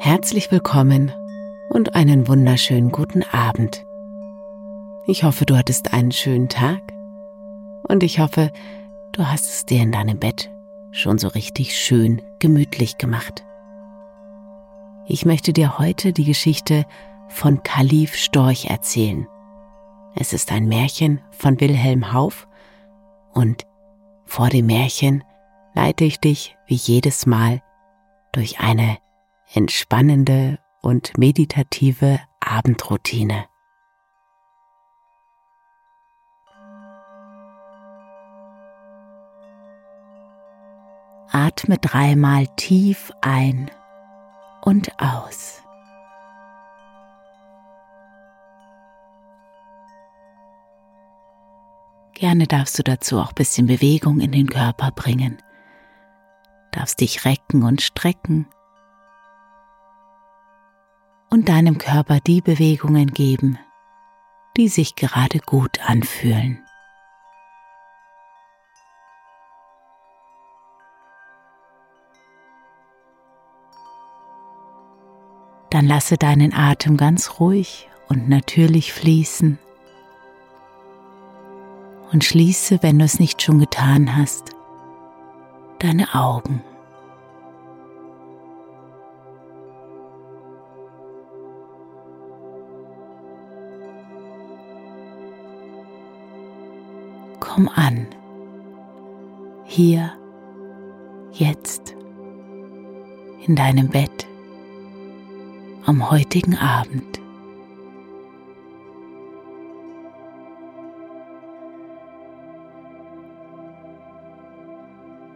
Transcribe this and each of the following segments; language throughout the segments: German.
Herzlich willkommen und einen wunderschönen guten Abend. Ich hoffe, du hattest einen schönen Tag und ich hoffe, du hast es dir in deinem Bett schon so richtig schön gemütlich gemacht. Ich möchte dir heute die Geschichte von Kalif Storch erzählen. Es ist ein Märchen von Wilhelm Hauff und vor dem Märchen leite ich dich wie jedes Mal durch eine entspannende und meditative Abendroutine. Atme dreimal tief ein und aus. Gerne darfst du dazu auch ein bisschen Bewegung in den Körper bringen. Darfst dich recken und strecken und deinem Körper die Bewegungen geben, die sich gerade gut anfühlen. Dann lasse deinen Atem ganz ruhig und natürlich fließen. Und schließe, wenn du es nicht schon getan hast, deine Augen. Komm an, hier, jetzt, in deinem Bett am heutigen Abend.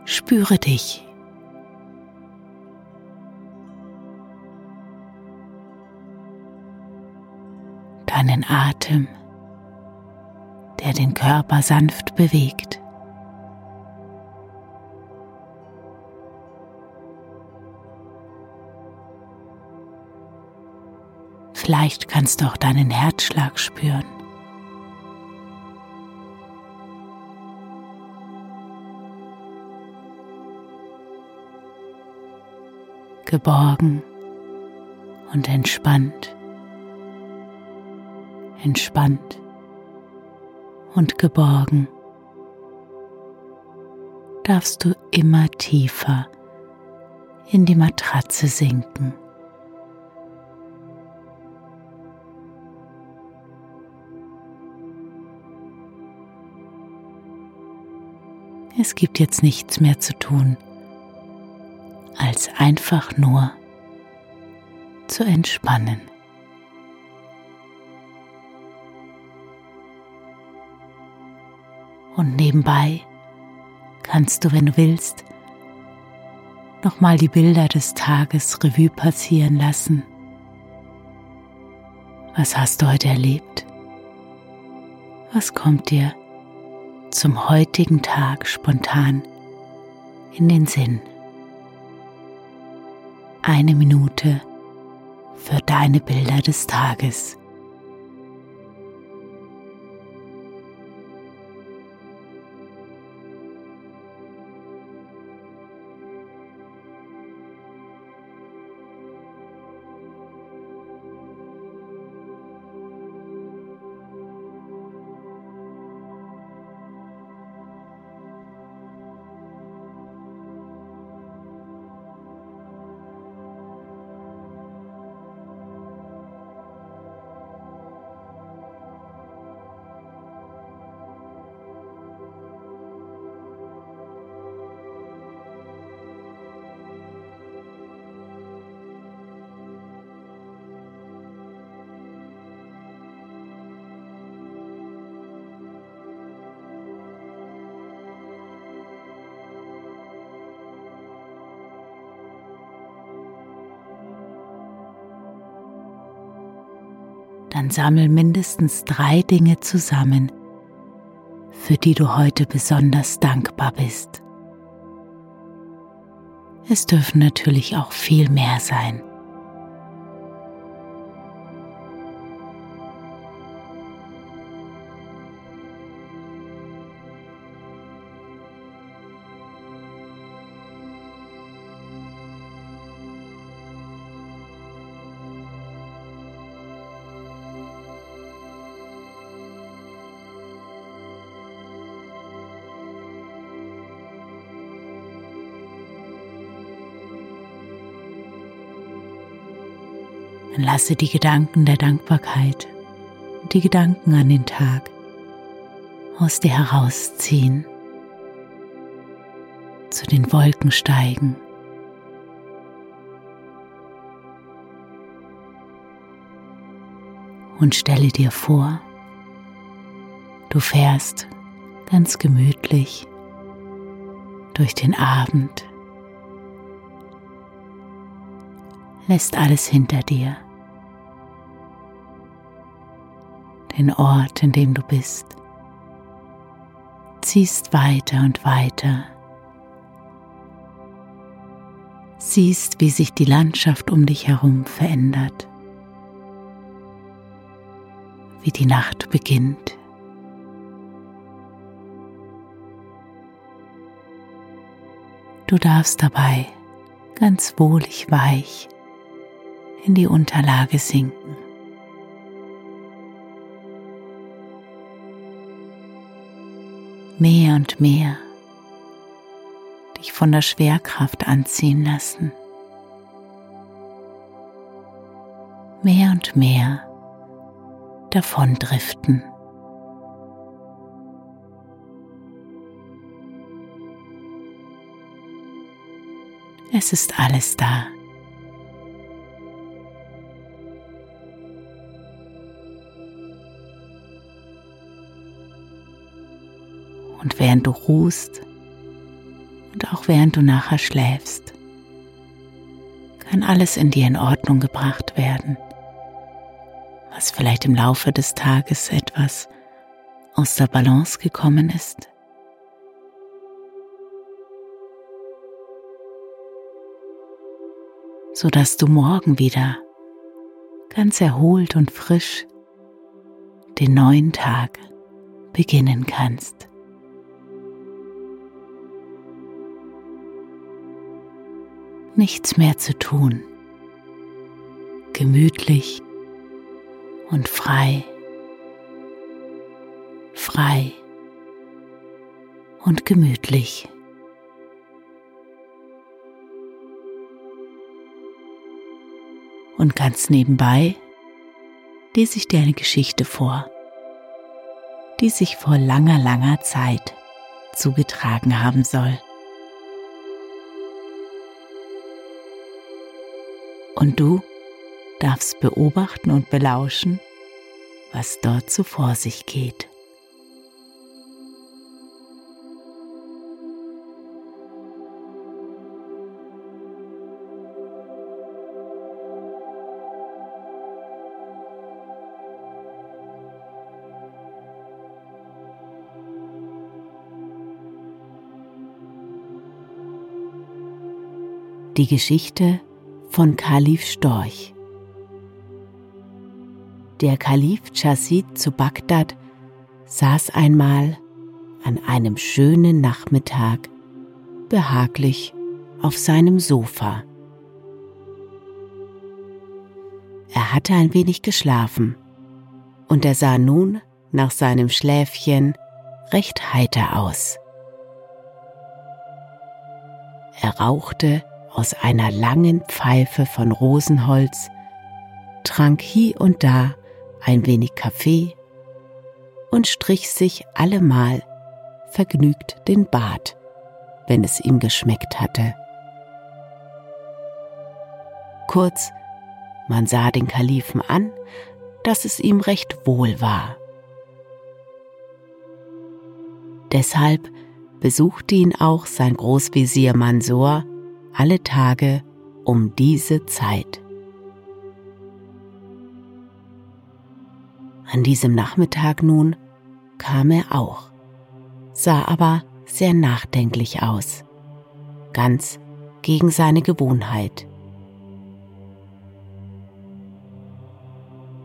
Spüre dich. Deinen Atem, der den Körper sanft bewegt. Vielleicht kannst du auch deinen Herzschlag spüren. Geborgen und entspannt, entspannt und geborgen darfst du immer tiefer in die Matratze sinken. Es gibt jetzt nichts mehr zu tun, als einfach nur zu entspannen. Und nebenbei kannst du, wenn du willst, nochmal die Bilder des Tages Revue passieren lassen. Was hast du heute erlebt? Was kommt dir zum heutigen Tag spontan in den Sinn. Eine Minute für deine Bilder des Tages. Sammel mindestens drei Dinge zusammen, für die du heute besonders dankbar bist. Es dürfen natürlich auch viel mehr sein. Lasse die Gedanken der Dankbarkeit die Gedanken an den Tag aus dir herausziehen, zu den Wolken steigen. Und stelle dir vor, du fährst ganz gemütlich durch den Abend lässt alles hinter dir. Den Ort, in dem du bist, ziehst weiter und weiter. Siehst, wie sich die Landschaft um dich herum verändert, wie die Nacht beginnt. Du darfst dabei ganz wohlig weich in die Unterlage sinken. Mehr und mehr dich von der Schwerkraft anziehen lassen. Mehr und mehr davon driften. Es ist alles da. Während du ruhst und auch während du nachher schläfst, kann alles in dir in Ordnung gebracht werden, was vielleicht im Laufe des Tages etwas aus der Balance gekommen ist. so dass du morgen wieder ganz erholt und frisch den neuen Tag beginnen kannst. Nichts mehr zu tun. Gemütlich und frei, frei und gemütlich. Und ganz nebenbei lese ich dir eine Geschichte vor, die sich vor langer, langer Zeit zugetragen haben soll. Und du darfst beobachten und belauschen, was dort so vor sich geht. Die Geschichte von Kalif Storch. Der Kalif Chassid zu Bagdad saß einmal an einem schönen Nachmittag behaglich auf seinem Sofa. Er hatte ein wenig geschlafen und er sah nun nach seinem Schläfchen recht heiter aus. Er rauchte aus einer langen Pfeife von Rosenholz, trank hie und da ein wenig Kaffee und strich sich allemal vergnügt den Bart, wenn es ihm geschmeckt hatte. Kurz, man sah den Kalifen an, dass es ihm recht wohl war. Deshalb besuchte ihn auch sein Großvezier Mansor alle Tage um diese Zeit. An diesem Nachmittag nun kam er auch, sah aber sehr nachdenklich aus, ganz gegen seine Gewohnheit.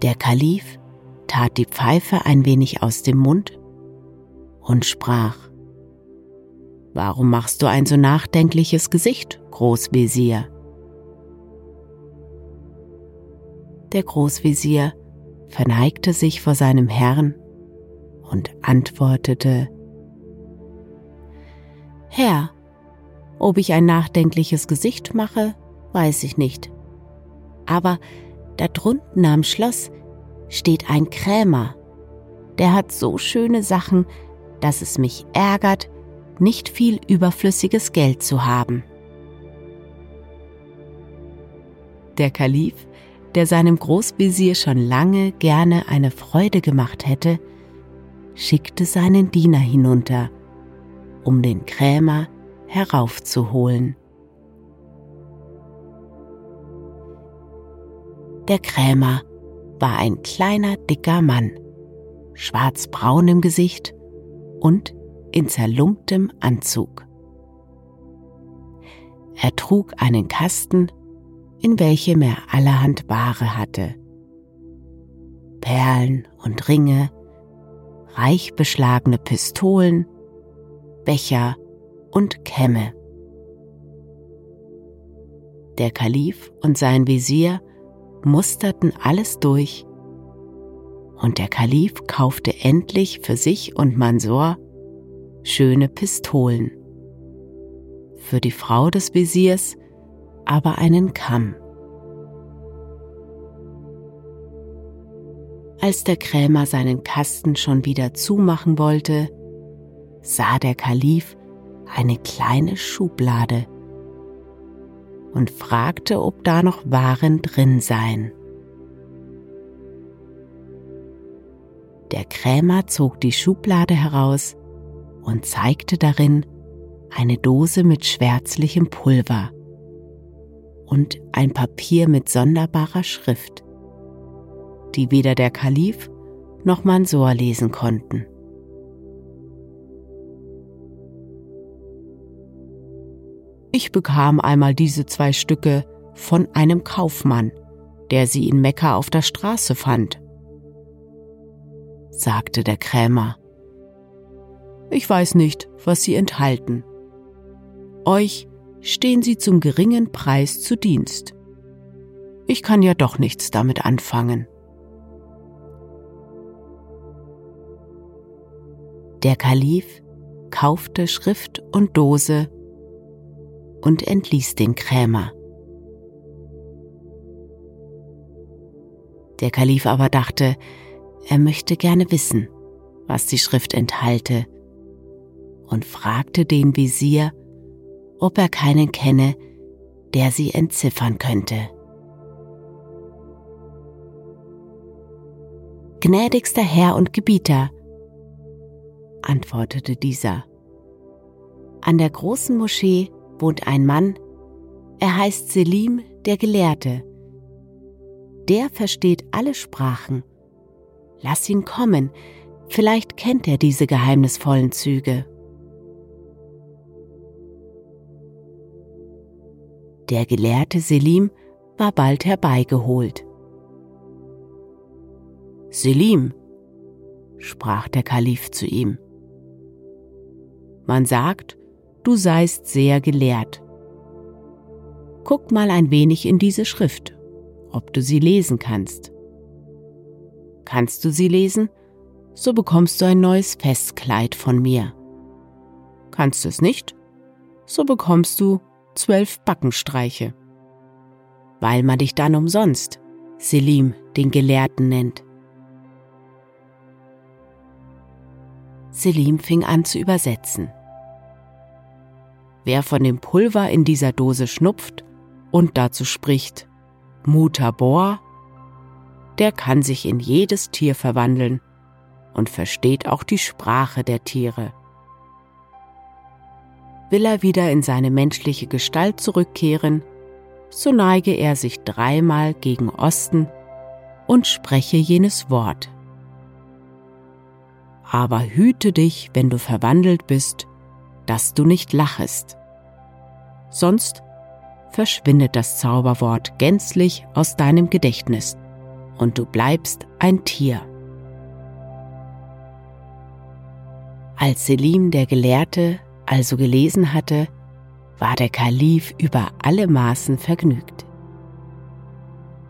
Der Kalif tat die Pfeife ein wenig aus dem Mund und sprach, Warum machst du ein so nachdenkliches Gesicht, Großvezier? Der Großvezier verneigte sich vor seinem Herrn und antwortete, Herr, ob ich ein nachdenkliches Gesicht mache, weiß ich nicht. Aber da drunten am Schloss steht ein Krämer. Der hat so schöne Sachen, dass es mich ärgert, nicht viel überflüssiges Geld zu haben. Der Kalif, der seinem Großvezier schon lange gerne eine Freude gemacht hätte, schickte seinen Diener hinunter, um den Krämer heraufzuholen. Der Krämer war ein kleiner, dicker Mann, schwarzbraun im Gesicht und in zerlumptem Anzug. Er trug einen Kasten, in welchem er allerhand Ware hatte. Perlen und Ringe, reich beschlagene Pistolen, Becher und Kämme. Der Kalif und sein Visier musterten alles durch, und der Kalif kaufte endlich für sich und Mansor schöne Pistolen, für die Frau des Visiers aber einen Kamm. Als der Krämer seinen Kasten schon wieder zumachen wollte, sah der Kalif eine kleine Schublade und fragte, ob da noch Waren drin seien. Der Krämer zog die Schublade heraus und zeigte darin eine Dose mit schwärzlichem Pulver und ein Papier mit sonderbarer Schrift, die weder der Kalif noch Mansor lesen konnten. Ich bekam einmal diese zwei Stücke von einem Kaufmann, der sie in Mekka auf der Straße fand, sagte der Krämer. Ich weiß nicht, was sie enthalten. Euch stehen sie zum geringen Preis zu Dienst. Ich kann ja doch nichts damit anfangen. Der Kalif kaufte Schrift und Dose und entließ den Krämer. Der Kalif aber dachte, er möchte gerne wissen, was die Schrift enthalte, und fragte den Visier, ob er keinen kenne, der sie entziffern könnte. Gnädigster Herr und Gebieter, antwortete dieser, an der großen Moschee wohnt ein Mann, er heißt Selim der Gelehrte. Der versteht alle Sprachen. Lass ihn kommen, vielleicht kennt er diese geheimnisvollen Züge. Der Gelehrte Selim war bald herbeigeholt. Selim, sprach der Kalif zu ihm, man sagt, du seist sehr gelehrt. Guck mal ein wenig in diese Schrift, ob du sie lesen kannst. Kannst du sie lesen, so bekommst du ein neues Festkleid von mir. Kannst du es nicht, so bekommst du zwölf Backenstreiche. Weil man dich dann umsonst Selim den Gelehrten nennt. Selim fing an zu übersetzen. Wer von dem Pulver in dieser Dose schnupft und dazu spricht Mutabor, der kann sich in jedes Tier verwandeln und versteht auch die Sprache der Tiere. Will er wieder in seine menschliche Gestalt zurückkehren, so neige er sich dreimal gegen Osten und spreche jenes Wort, aber hüte dich, wenn du verwandelt bist, dass du nicht lachest. Sonst verschwindet das Zauberwort gänzlich aus deinem Gedächtnis und du bleibst ein Tier. Als Selim der Gelehrte also gelesen hatte, war der Kalif über alle Maßen vergnügt.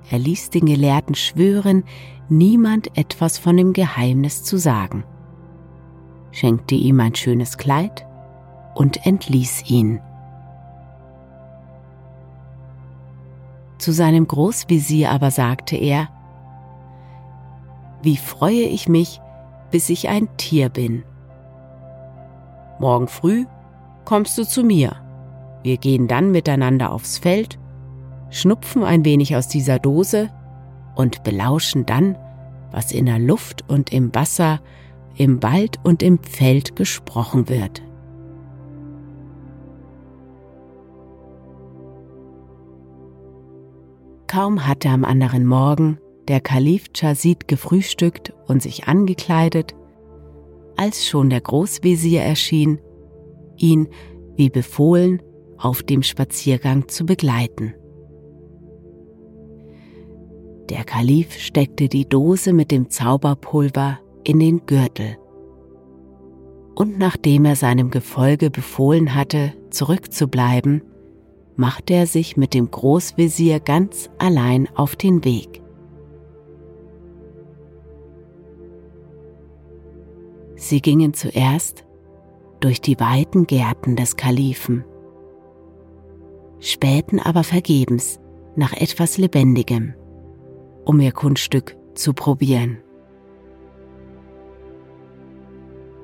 Er ließ den Gelehrten schwören, niemand etwas von dem Geheimnis zu sagen, schenkte ihm ein schönes Kleid und entließ ihn. Zu seinem Großvisier aber sagte er, Wie freue ich mich, bis ich ein Tier bin. Morgen früh kommst du zu mir. Wir gehen dann miteinander aufs Feld, schnupfen ein wenig aus dieser Dose und belauschen dann, was in der Luft und im Wasser, im Wald und im Feld gesprochen wird. Kaum hatte am anderen Morgen der Kalif Chazid gefrühstückt und sich angekleidet, als schon der Großvezier erschien, ihn, wie befohlen, auf dem Spaziergang zu begleiten. Der Kalif steckte die Dose mit dem Zauberpulver in den Gürtel. Und nachdem er seinem Gefolge befohlen hatte, zurückzubleiben, machte er sich mit dem Großvezier ganz allein auf den Weg. Sie gingen zuerst durch die weiten Gärten des Kalifen, spähten aber vergebens nach etwas Lebendigem, um ihr Kunststück zu probieren.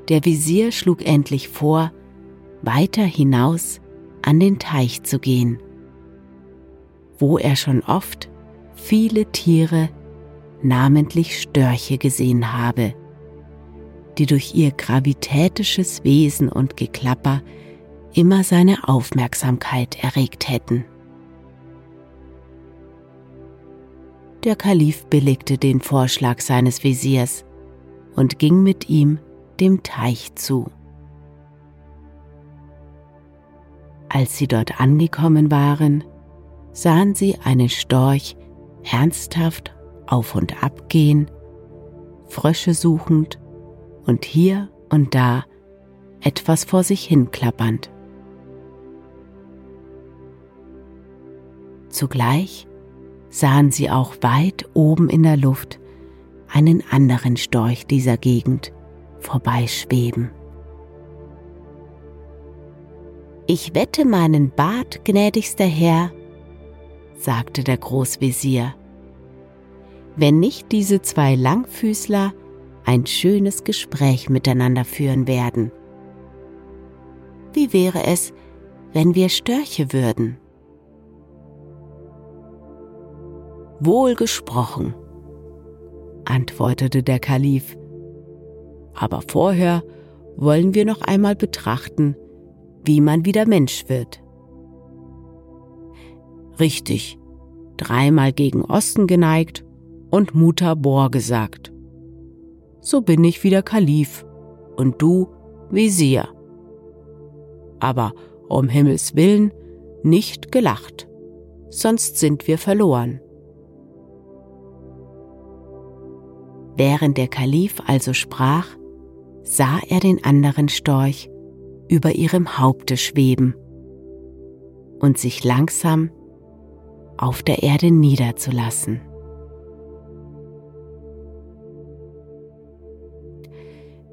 Der Visier schlug endlich vor, weiter hinaus an den Teich zu gehen, wo er schon oft viele Tiere, namentlich Störche gesehen habe, die durch ihr gravitätisches Wesen und Geklapper immer seine Aufmerksamkeit erregt hätten. Der Kalif billigte den Vorschlag seines Visiers und ging mit ihm dem Teich zu. Als sie dort angekommen waren, sahen sie einen Storch ernsthaft auf und ab gehen, Frösche suchend und hier und da etwas vor sich hin klappernd. Zugleich sahen sie auch weit oben in der Luft einen anderen Storch dieser Gegend vorbeischweben. Ich wette meinen Bart, gnädigster Herr, sagte der Großvezier, wenn nicht diese zwei Langfüßler ein schönes Gespräch miteinander führen werden. Wie wäre es, wenn wir Störche würden? Wohl gesprochen, antwortete der Kalif, aber vorher wollen wir noch einmal betrachten, wie man wieder Mensch wird. Richtig, dreimal gegen Osten geneigt und Mutter Bor gesagt. So bin ich wieder Kalif und du Visier. Aber um Himmels willen nicht gelacht, sonst sind wir verloren. Während der Kalif also sprach, sah er den anderen Storch über ihrem Haupte schweben und sich langsam auf der Erde niederzulassen.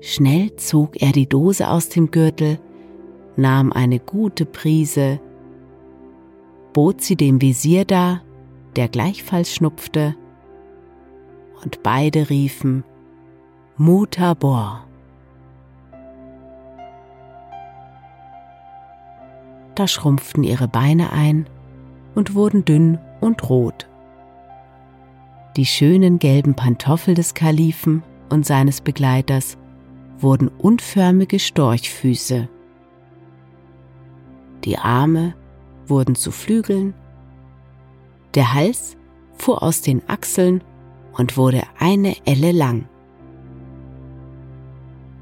Schnell zog er die Dose aus dem Gürtel, nahm eine gute Prise, bot sie dem Visier dar, der gleichfalls schnupfte, und beide riefen Mutabor. Da schrumpften ihre Beine ein und wurden dünn und rot. Die schönen gelben Pantoffel des Kalifen und seines Begleiters wurden unförmige Storchfüße. Die Arme wurden zu Flügeln, der Hals fuhr aus den Achseln und wurde eine Elle lang.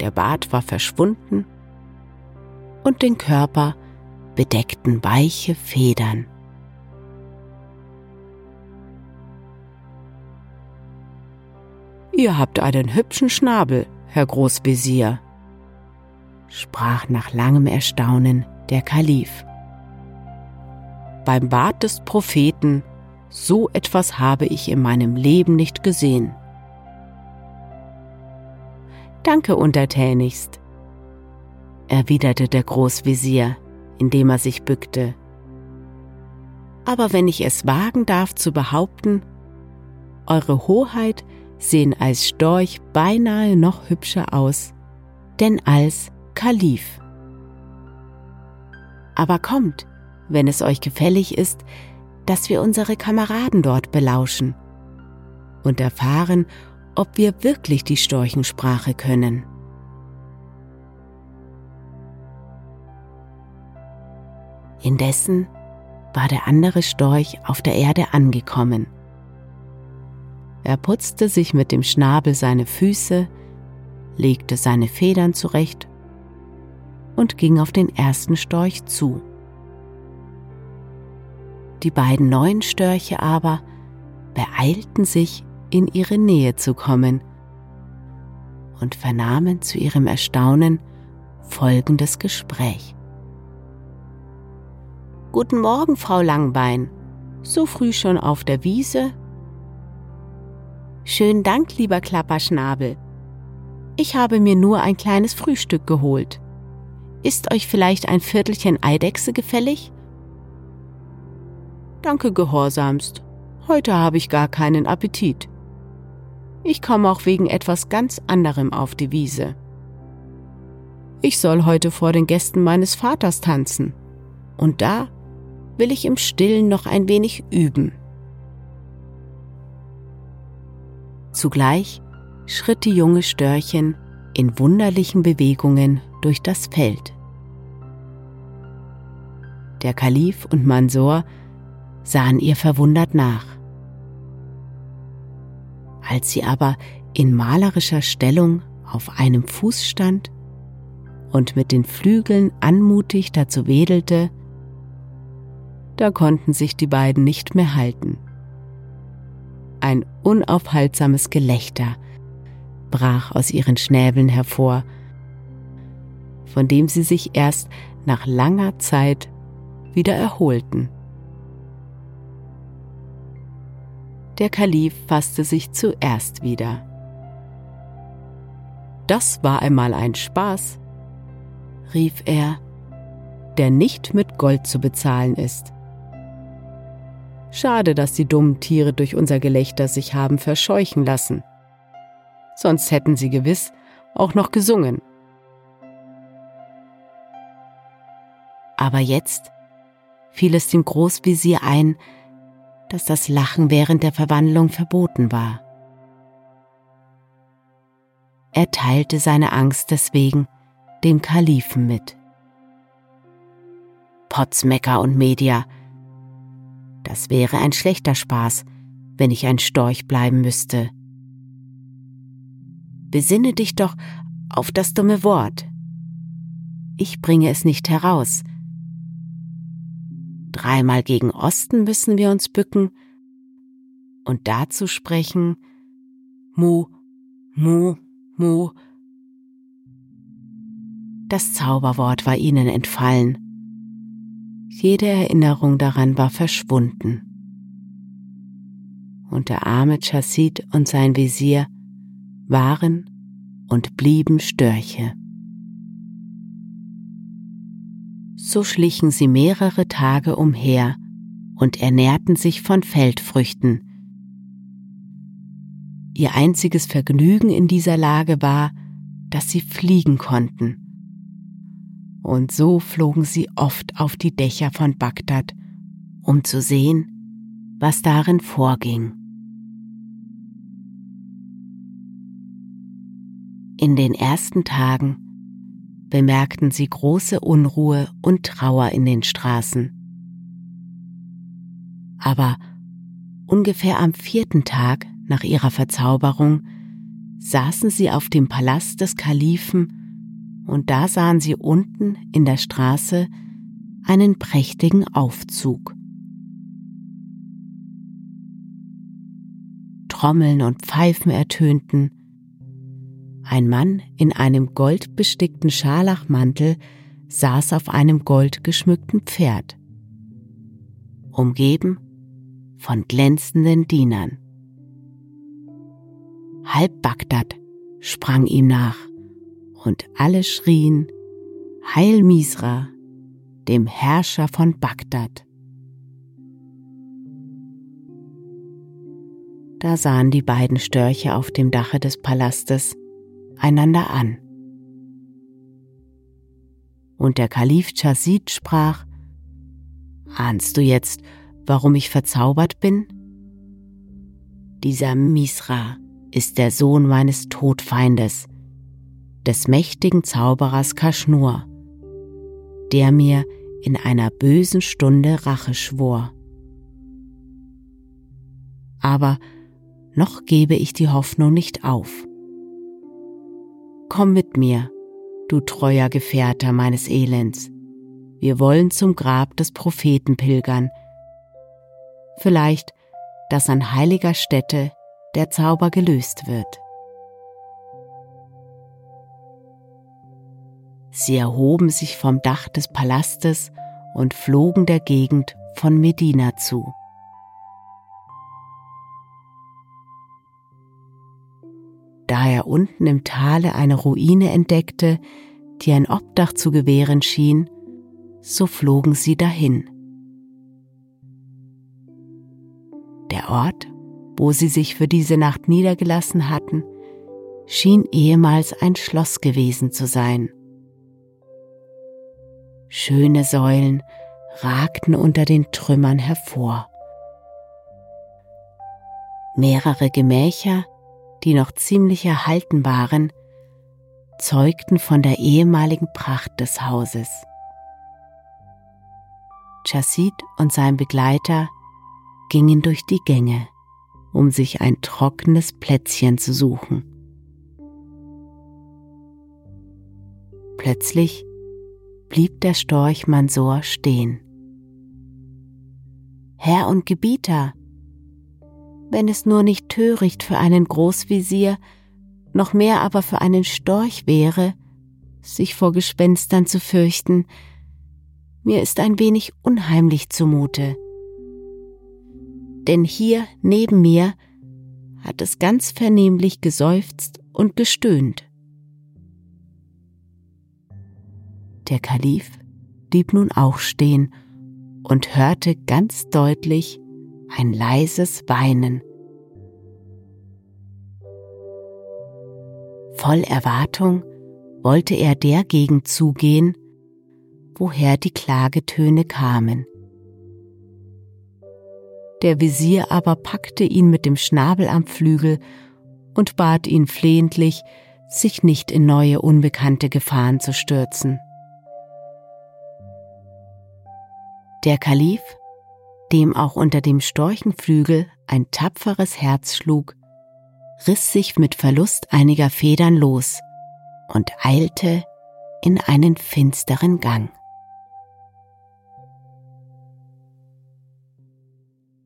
der Bart war verschwunden und den Körper bedeckten weiche Federn. Ihr habt einen hübschen Schnabel, Herr Großvezier, sprach nach langem Erstaunen der Kalif. Beim Bart des Propheten, so etwas habe ich in meinem Leben nicht gesehen. Danke untertänigst, erwiderte der Großvezier, indem er sich bückte. Aber wenn ich es wagen darf zu behaupten, Eure Hoheit sehen als Storch beinahe noch hübscher aus, denn als Kalif. Aber kommt, wenn es euch gefällig ist, dass wir unsere Kameraden dort belauschen und erfahren, ob wir wirklich die Storchensprache können. Indessen war der andere Storch auf der Erde angekommen. Er putzte sich mit dem Schnabel seine Füße, legte seine Federn zurecht und ging auf den ersten Storch zu. Die beiden neuen Störche aber beeilten sich, in ihre Nähe zu kommen und vernahmen zu ihrem Erstaunen folgendes Gespräch. Guten Morgen, Frau Langbein. So früh schon auf der Wiese? Schönen Dank, lieber Klapperschnabel. Ich habe mir nur ein kleines Frühstück geholt. Ist euch vielleicht ein Viertelchen Eidechse gefällig? Danke gehorsamst. Heute habe ich gar keinen Appetit. Ich komme auch wegen etwas ganz anderem auf die Wiese. Ich soll heute vor den Gästen meines Vaters tanzen. Und da will ich im Stillen noch ein wenig üben. Zugleich schritt die junge Störchen in wunderlichen Bewegungen durch das Feld. Der Kalif und Mansor sahen ihr verwundert nach. Als sie aber in malerischer Stellung auf einem Fuß stand und mit den Flügeln anmutig dazu wedelte, da konnten sich die beiden nicht mehr halten. Ein unaufhaltsames Gelächter brach aus ihren Schnäbeln hervor, von dem sie sich erst nach langer Zeit wieder erholten. Der Kalif fasste sich zuerst wieder. Das war einmal ein Spaß, rief er, der nicht mit Gold zu bezahlen ist. Schade, dass die dummen Tiere durch unser Gelächter sich haben verscheuchen lassen. Sonst hätten sie gewiss auch noch gesungen. Aber jetzt fiel es dem Großvisier ein, dass das Lachen während der Verwandlung verboten war. Er teilte seine Angst deswegen dem Kalifen mit. Potzmecker und Media, das wäre ein schlechter Spaß, wenn ich ein Storch bleiben müsste. Besinne dich doch auf das dumme Wort. Ich bringe es nicht heraus, Dreimal gegen Osten müssen wir uns bücken und dazu sprechen Mu, Mu, Mu. Das Zauberwort war ihnen entfallen. Jede Erinnerung daran war verschwunden. Und der arme Chassid und sein Visier waren und blieben Störche. So schlichen sie mehrere Tage umher und ernährten sich von Feldfrüchten. Ihr einziges Vergnügen in dieser Lage war, dass sie fliegen konnten. Und so flogen sie oft auf die Dächer von Bagdad, um zu sehen, was darin vorging. In den ersten Tagen bemerkten sie große Unruhe und Trauer in den Straßen. Aber ungefähr am vierten Tag nach ihrer Verzauberung saßen sie auf dem Palast des Kalifen und da sahen sie unten in der Straße einen prächtigen Aufzug. Trommeln und Pfeifen ertönten. Ein Mann in einem goldbestickten Scharlachmantel saß auf einem goldgeschmückten Pferd, umgeben von glänzenden Dienern. Halb Bagdad sprang ihm nach, und alle schrien Heil Misra, dem Herrscher von Bagdad. Da sahen die beiden Störche auf dem Dache des Palastes einander an. Und der Kalif Chasid sprach, Ahnst du jetzt, warum ich verzaubert bin? Dieser Misra ist der Sohn meines Todfeindes, des mächtigen Zauberers Kaschnur, der mir in einer bösen Stunde Rache schwor. Aber noch gebe ich die Hoffnung nicht auf. Komm mit mir, du treuer Gefährter meines Elends. Wir wollen zum Grab des Propheten pilgern. Vielleicht, dass an heiliger Stätte der Zauber gelöst wird. Sie erhoben sich vom Dach des Palastes und flogen der Gegend von Medina zu. Da er unten im Tale eine Ruine entdeckte, die ein Obdach zu gewähren schien, so flogen sie dahin. Der Ort, wo sie sich für diese Nacht niedergelassen hatten, schien ehemals ein Schloss gewesen zu sein. Schöne Säulen ragten unter den Trümmern hervor. Mehrere Gemächer die noch ziemlich erhalten waren, zeugten von der ehemaligen Pracht des Hauses. Chassid und sein Begleiter gingen durch die Gänge, um sich ein trockenes Plätzchen zu suchen. Plötzlich blieb der Storch Mansor stehen. Herr und Gebieter, wenn es nur nicht töricht für einen Großvisier, noch mehr aber für einen Storch wäre, sich vor Gespenstern zu fürchten. Mir ist ein wenig unheimlich zumute. Denn hier neben mir hat es ganz vernehmlich geseufzt und gestöhnt. Der Kalif blieb nun auch stehen und hörte ganz deutlich, ein leises Weinen. Voll Erwartung wollte er der Gegend zugehen, woher die Klagetöne kamen. Der Visier aber packte ihn mit dem Schnabel am Flügel und bat ihn flehentlich, sich nicht in neue unbekannte Gefahren zu stürzen. Der Kalif dem auch unter dem Storchenflügel ein tapferes Herz schlug, riss sich mit Verlust einiger Federn los und eilte in einen finsteren Gang.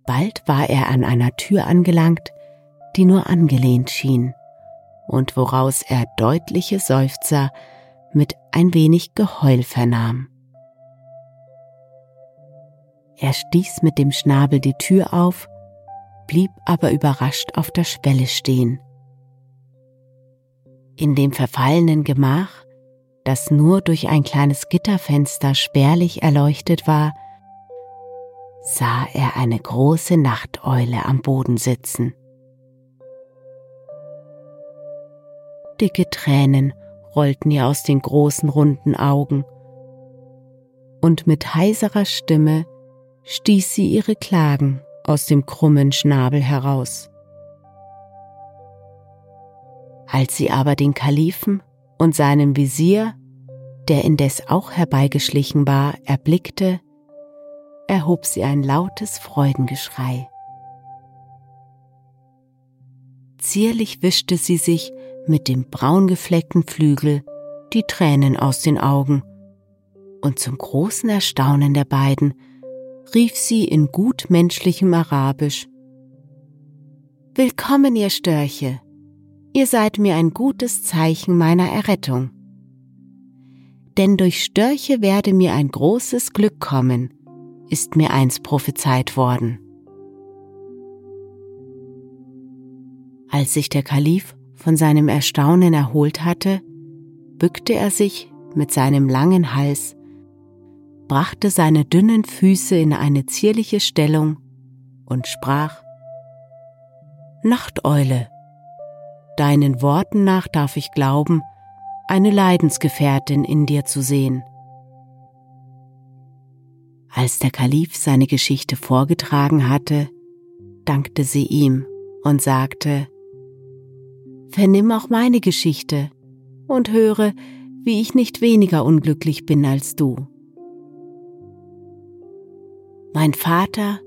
Bald war er an einer Tür angelangt, die nur angelehnt schien und woraus er deutliche Seufzer mit ein wenig Geheul vernahm. Er stieß mit dem Schnabel die Tür auf, blieb aber überrascht auf der Schwelle stehen. In dem verfallenen Gemach, das nur durch ein kleines Gitterfenster spärlich erleuchtet war, sah er eine große Nachteule am Boden sitzen. Dicke Tränen rollten ihr aus den großen runden Augen, und mit heiserer Stimme stieß sie ihre Klagen aus dem krummen Schnabel heraus. Als sie aber den Kalifen und seinen Visier, der indes auch herbeigeschlichen war, erblickte, erhob sie ein lautes Freudengeschrei. Zierlich wischte sie sich mit dem braungefleckten Flügel die Tränen aus den Augen, und zum großen Erstaunen der beiden rief sie in gutmenschlichem Arabisch Willkommen, ihr Störche, ihr seid mir ein gutes Zeichen meiner Errettung. Denn durch Störche werde mir ein großes Glück kommen, ist mir einst prophezeit worden. Als sich der Kalif von seinem Erstaunen erholt hatte, bückte er sich mit seinem langen Hals, brachte seine dünnen Füße in eine zierliche Stellung und sprach Nachteule, deinen Worten nach darf ich glauben, eine Leidensgefährtin in dir zu sehen. Als der Kalif seine Geschichte vorgetragen hatte, dankte sie ihm und sagte, Vernimm auch meine Geschichte und höre, wie ich nicht weniger unglücklich bin als du. Mein Vater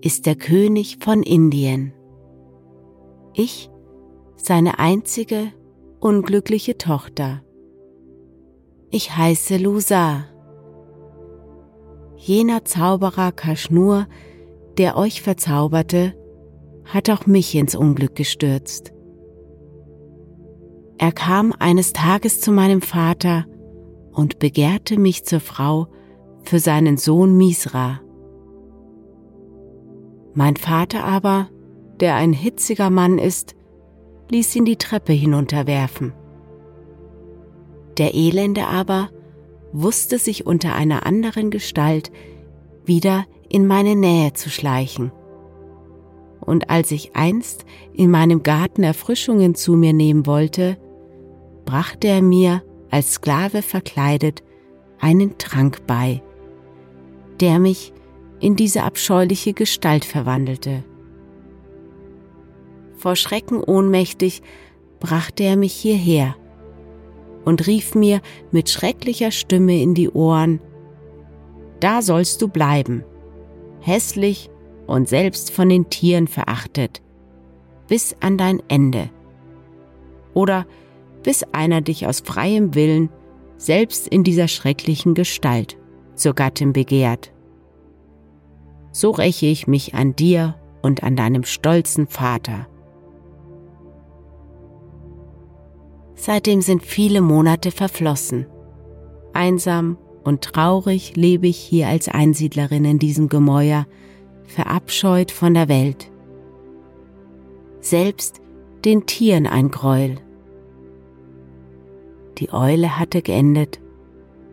ist der König von Indien. Ich seine einzige unglückliche Tochter. Ich heiße Lusa. Jener Zauberer Kaschnur, der euch verzauberte, hat auch mich ins Unglück gestürzt. Er kam eines Tages zu meinem Vater und begehrte mich zur Frau für seinen Sohn Misra. Mein Vater aber, der ein hitziger Mann ist, ließ ihn die Treppe hinunterwerfen. Der Elende aber wusste sich unter einer anderen Gestalt wieder in meine Nähe zu schleichen. Und als ich einst in meinem Garten Erfrischungen zu mir nehmen wollte, brachte er mir, als Sklave verkleidet, einen Trank bei, der mich in diese abscheuliche Gestalt verwandelte. Vor Schrecken ohnmächtig brachte er mich hierher und rief mir mit schrecklicher Stimme in die Ohren, Da sollst du bleiben, hässlich und selbst von den Tieren verachtet, bis an dein Ende. Oder bis einer dich aus freiem Willen selbst in dieser schrecklichen Gestalt zur Gattin begehrt. So räche ich mich an dir und an deinem stolzen Vater. Seitdem sind viele Monate verflossen. Einsam und traurig lebe ich hier als Einsiedlerin in diesem Gemäuer, verabscheut von der Welt. Selbst den Tieren ein Gräuel. Die Eule hatte geendet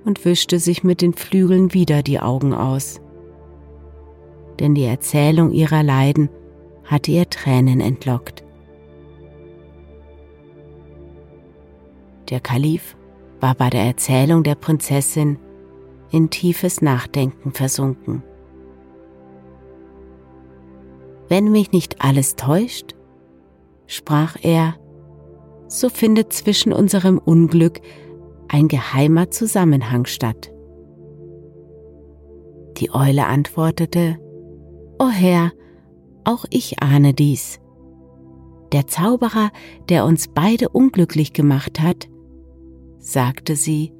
und wischte sich mit den Flügeln wieder die Augen aus. Denn die Erzählung ihrer Leiden hatte ihr Tränen entlockt. Der Kalif war bei der Erzählung der Prinzessin in tiefes Nachdenken versunken. Wenn mich nicht alles täuscht, sprach er, so findet zwischen unserem Unglück ein geheimer Zusammenhang statt. Die Eule antwortete, O Herr, auch ich ahne dies. Der Zauberer, der uns beide unglücklich gemacht hat, sagte sie,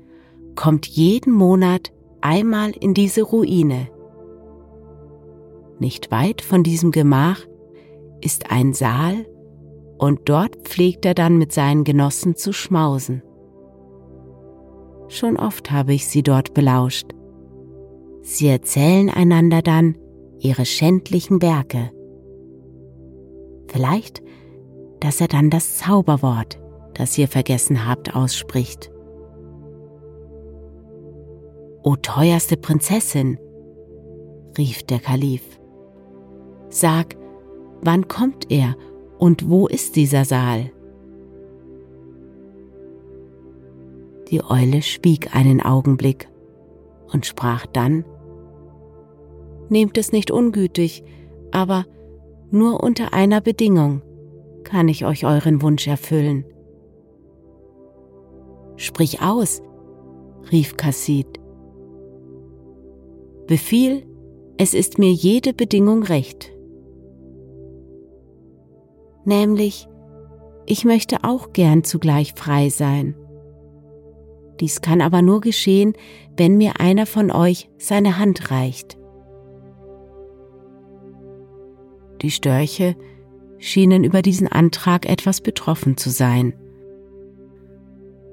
kommt jeden Monat einmal in diese Ruine. Nicht weit von diesem Gemach ist ein Saal und dort pflegt er dann mit seinen Genossen zu schmausen. Schon oft habe ich sie dort belauscht. Sie erzählen einander dann ihre schändlichen Werke. Vielleicht, dass er dann das Zauberwort, das ihr vergessen habt, ausspricht. O teuerste Prinzessin, rief der Kalif, sag, wann kommt er und wo ist dieser Saal? Die Eule schwieg einen Augenblick und sprach dann Nehmt es nicht ungütig, aber nur unter einer Bedingung kann ich euch euren Wunsch erfüllen. Sprich aus, rief Kassid. Befiehl, es ist mir jede Bedingung recht nämlich Ich möchte auch gern zugleich frei sein. Dies kann aber nur geschehen, wenn mir einer von euch seine Hand reicht. Die Störche schienen über diesen Antrag etwas betroffen zu sein.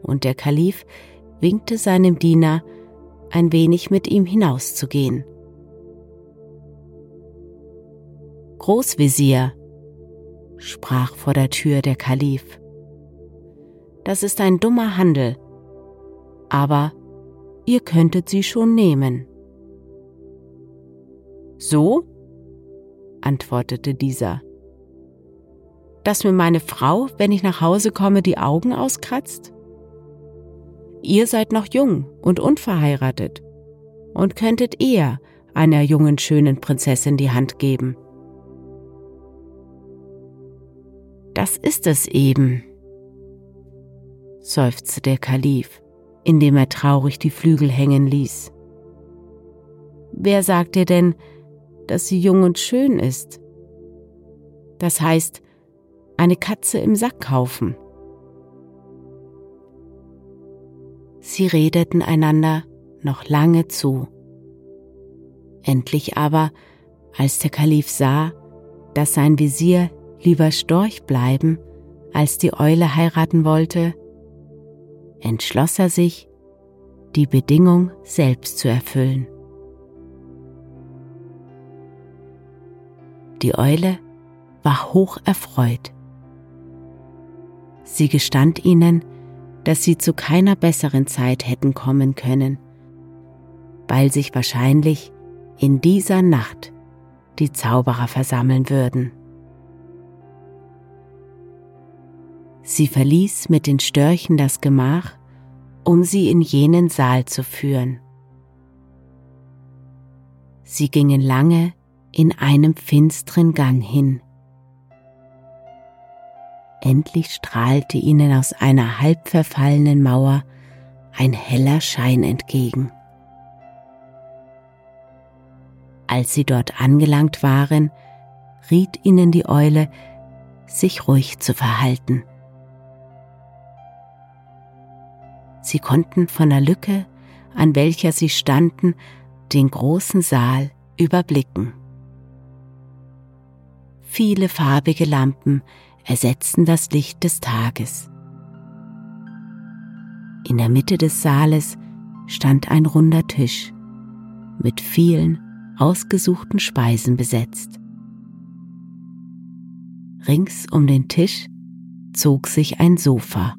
Und der Kalif winkte seinem Diener, ein wenig mit ihm hinauszugehen. Großvezier, sprach vor der Tür der Kalif, das ist ein dummer Handel, aber ihr könntet sie schon nehmen. So? Antwortete dieser. Dass mir meine Frau, wenn ich nach Hause komme, die Augen auskratzt? Ihr seid noch jung und unverheiratet und könntet eher einer jungen, schönen Prinzessin die Hand geben. Das ist es eben, seufzte der Kalif indem er traurig die Flügel hängen ließ. Wer sagt dir denn, dass sie jung und schön ist? Das heißt, eine Katze im Sack kaufen. Sie redeten einander noch lange zu. Endlich aber, als der Kalif sah, dass sein Visier lieber Storch bleiben, als die Eule heiraten wollte, entschloss er sich, die Bedingung selbst zu erfüllen. Die Eule war hoch erfreut. Sie gestand ihnen, dass sie zu keiner besseren Zeit hätten kommen können, weil sich wahrscheinlich in dieser Nacht die Zauberer versammeln würden. Sie verließ mit den Störchen das Gemach, um sie in jenen Saal zu führen. Sie gingen lange in einem finsteren Gang hin. Endlich strahlte ihnen aus einer halb verfallenen Mauer ein heller Schein entgegen. Als sie dort angelangt waren, riet ihnen die Eule, sich ruhig zu verhalten. Sie konnten von der Lücke, an welcher sie standen, den großen Saal überblicken. Viele farbige Lampen ersetzten das Licht des Tages. In der Mitte des Saales stand ein runder Tisch mit vielen ausgesuchten Speisen besetzt. Rings um den Tisch zog sich ein Sofa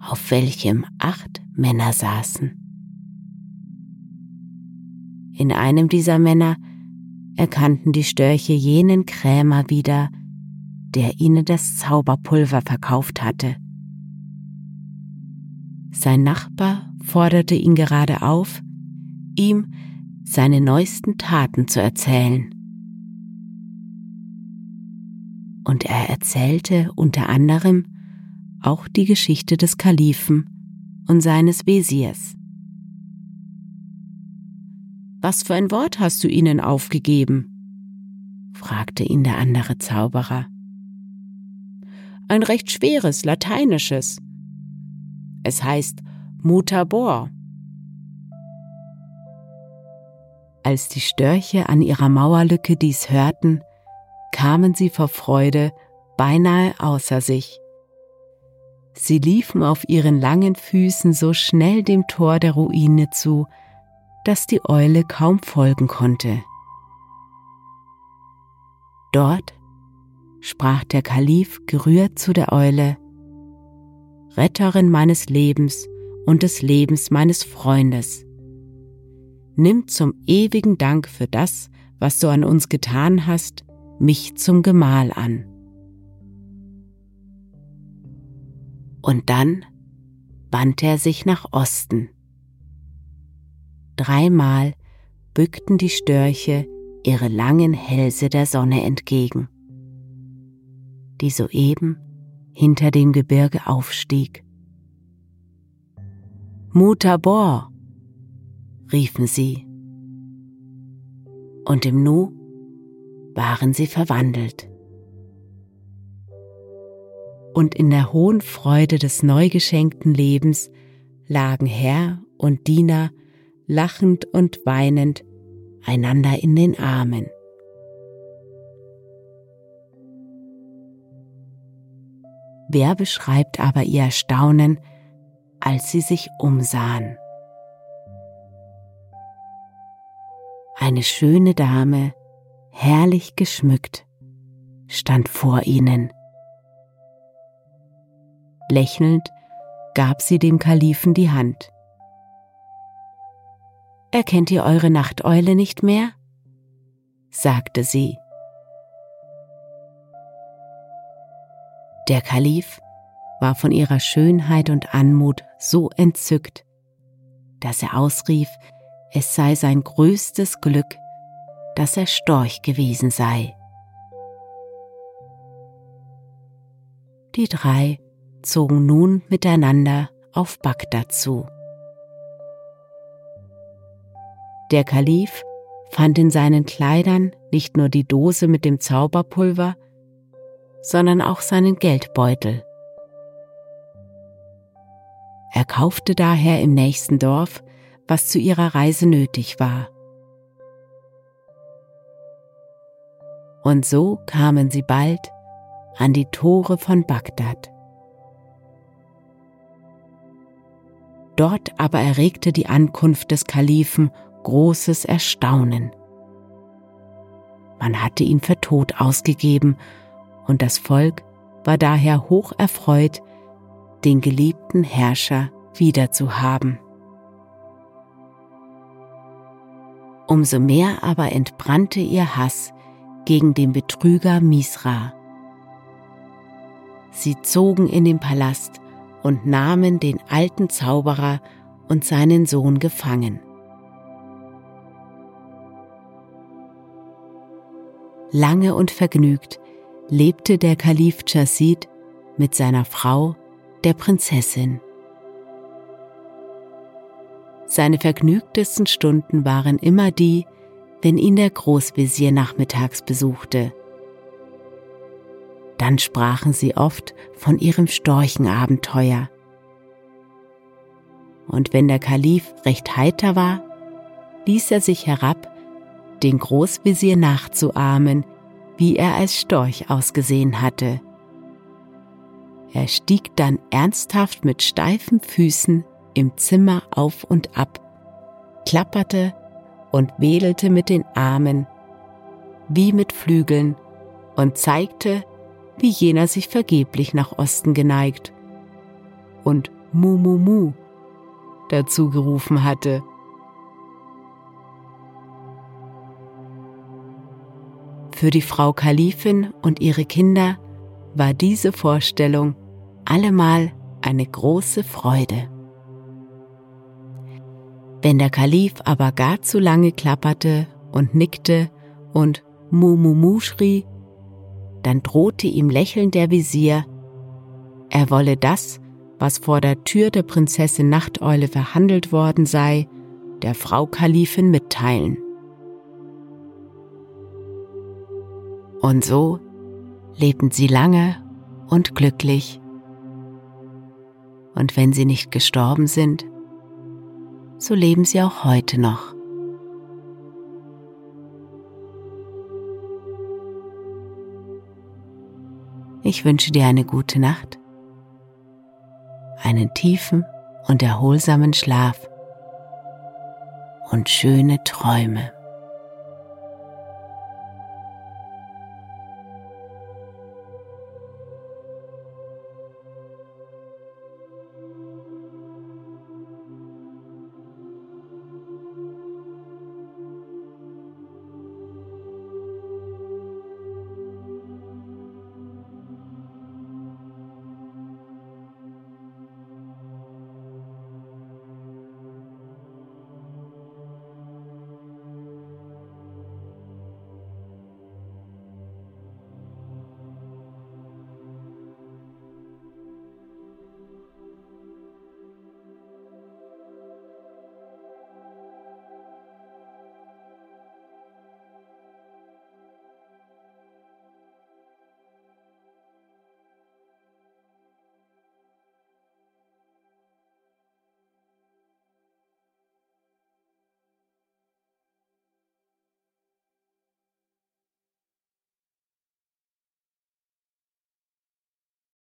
auf welchem acht Männer saßen. In einem dieser Männer erkannten die Störche jenen Krämer wieder, der ihnen das Zauberpulver verkauft hatte. Sein Nachbar forderte ihn gerade auf, ihm seine neuesten Taten zu erzählen. Und er erzählte unter anderem auch die Geschichte des Kalifen und seines Wesirs. Was für ein Wort hast du ihnen aufgegeben? fragte ihn der andere Zauberer. Ein recht schweres lateinisches. Es heißt Mutabor. Als die Störche an ihrer Mauerlücke dies hörten, kamen sie vor Freude beinahe außer sich. Sie liefen auf ihren langen Füßen so schnell dem Tor der Ruine zu, dass die Eule kaum folgen konnte. Dort sprach der Kalif gerührt zu der Eule, Retterin meines Lebens und des Lebens meines Freundes. Nimm zum ewigen Dank für das, was du an uns getan hast, mich zum Gemahl an. und dann wandte er sich nach Osten. Dreimal bückten die Störche ihre langen Hälse der Sonne entgegen, die soeben hinter dem Gebirge aufstieg. Mutabor, riefen sie, und im Nu waren sie verwandelt. und in der hohen Freude des neu geschenkten Lebens lagen Herr und Diener lachend und weinend einander in den Armen. Wer beschreibt aber ihr Erstaunen, als sie sich umsahen? Eine schöne Dame, herrlich geschmückt, stand vor ihnen. Lächelnd gab sie dem Kalifen die Hand. Erkennt ihr eure Nachteule nicht mehr? sagte sie. Der Kalif war von ihrer Schönheit und Anmut so entzückt, dass er ausrief, es sei sein größtes Glück, dass er Storch gewesen sei. Die drei zogen nun miteinander auf Bagdad zu. Der Kalif fand in seinen Kleidern nicht nur die Dose mit dem Zauberpulver, sondern auch seinen Geldbeutel. Er kaufte daher im nächsten Dorf, was zu ihrer Reise nötig war. Und so kamen sie bald an die Tore von Bagdad. Dort aber erregte die Ankunft des Kalifen großes Erstaunen. Man hatte ihn für tot ausgegeben, und das Volk war daher hoch erfreut, den geliebten Herrscher wiederzuhaben. Umso mehr aber entbrannte ihr Hass gegen den Betrüger Misra. Sie zogen in den Palast und nahmen den alten Zauberer und seinen Sohn gefangen. Lange und vergnügt lebte der Kalif Chassid mit seiner Frau, der Prinzessin. Seine vergnügtesten Stunden waren immer die, wenn ihn der Großvezier nachmittags besuchte. Dann sprachen sie oft von ihrem Storchenabenteuer. Und wenn der Kalif recht heiter war, ließ er sich herab den Großvezier nachzuahmen, wie er als Storch ausgesehen hatte. Er stieg dann ernsthaft mit steifen Füßen im Zimmer auf und ab, klapperte und wedelte mit den Armen wie mit Flügeln und zeigte, wie jener sich vergeblich nach Osten geneigt und Mu Mu Mu dazu gerufen hatte. Für die Frau Kalifin und ihre Kinder war diese Vorstellung allemal eine große Freude. Wenn der Kalif aber gar zu lange klapperte und nickte und Mu Mu Mu schrie, dann drohte ihm lächelnd der Visier, er wolle das, was vor der Tür der Prinzessin Nachteule verhandelt worden sei, der Frau Kalifin mitteilen. Und so lebten sie lange und glücklich. Und wenn sie nicht gestorben sind, so leben sie auch heute noch. Ich wünsche dir eine gute Nacht, einen tiefen und erholsamen Schlaf und schöne Träume.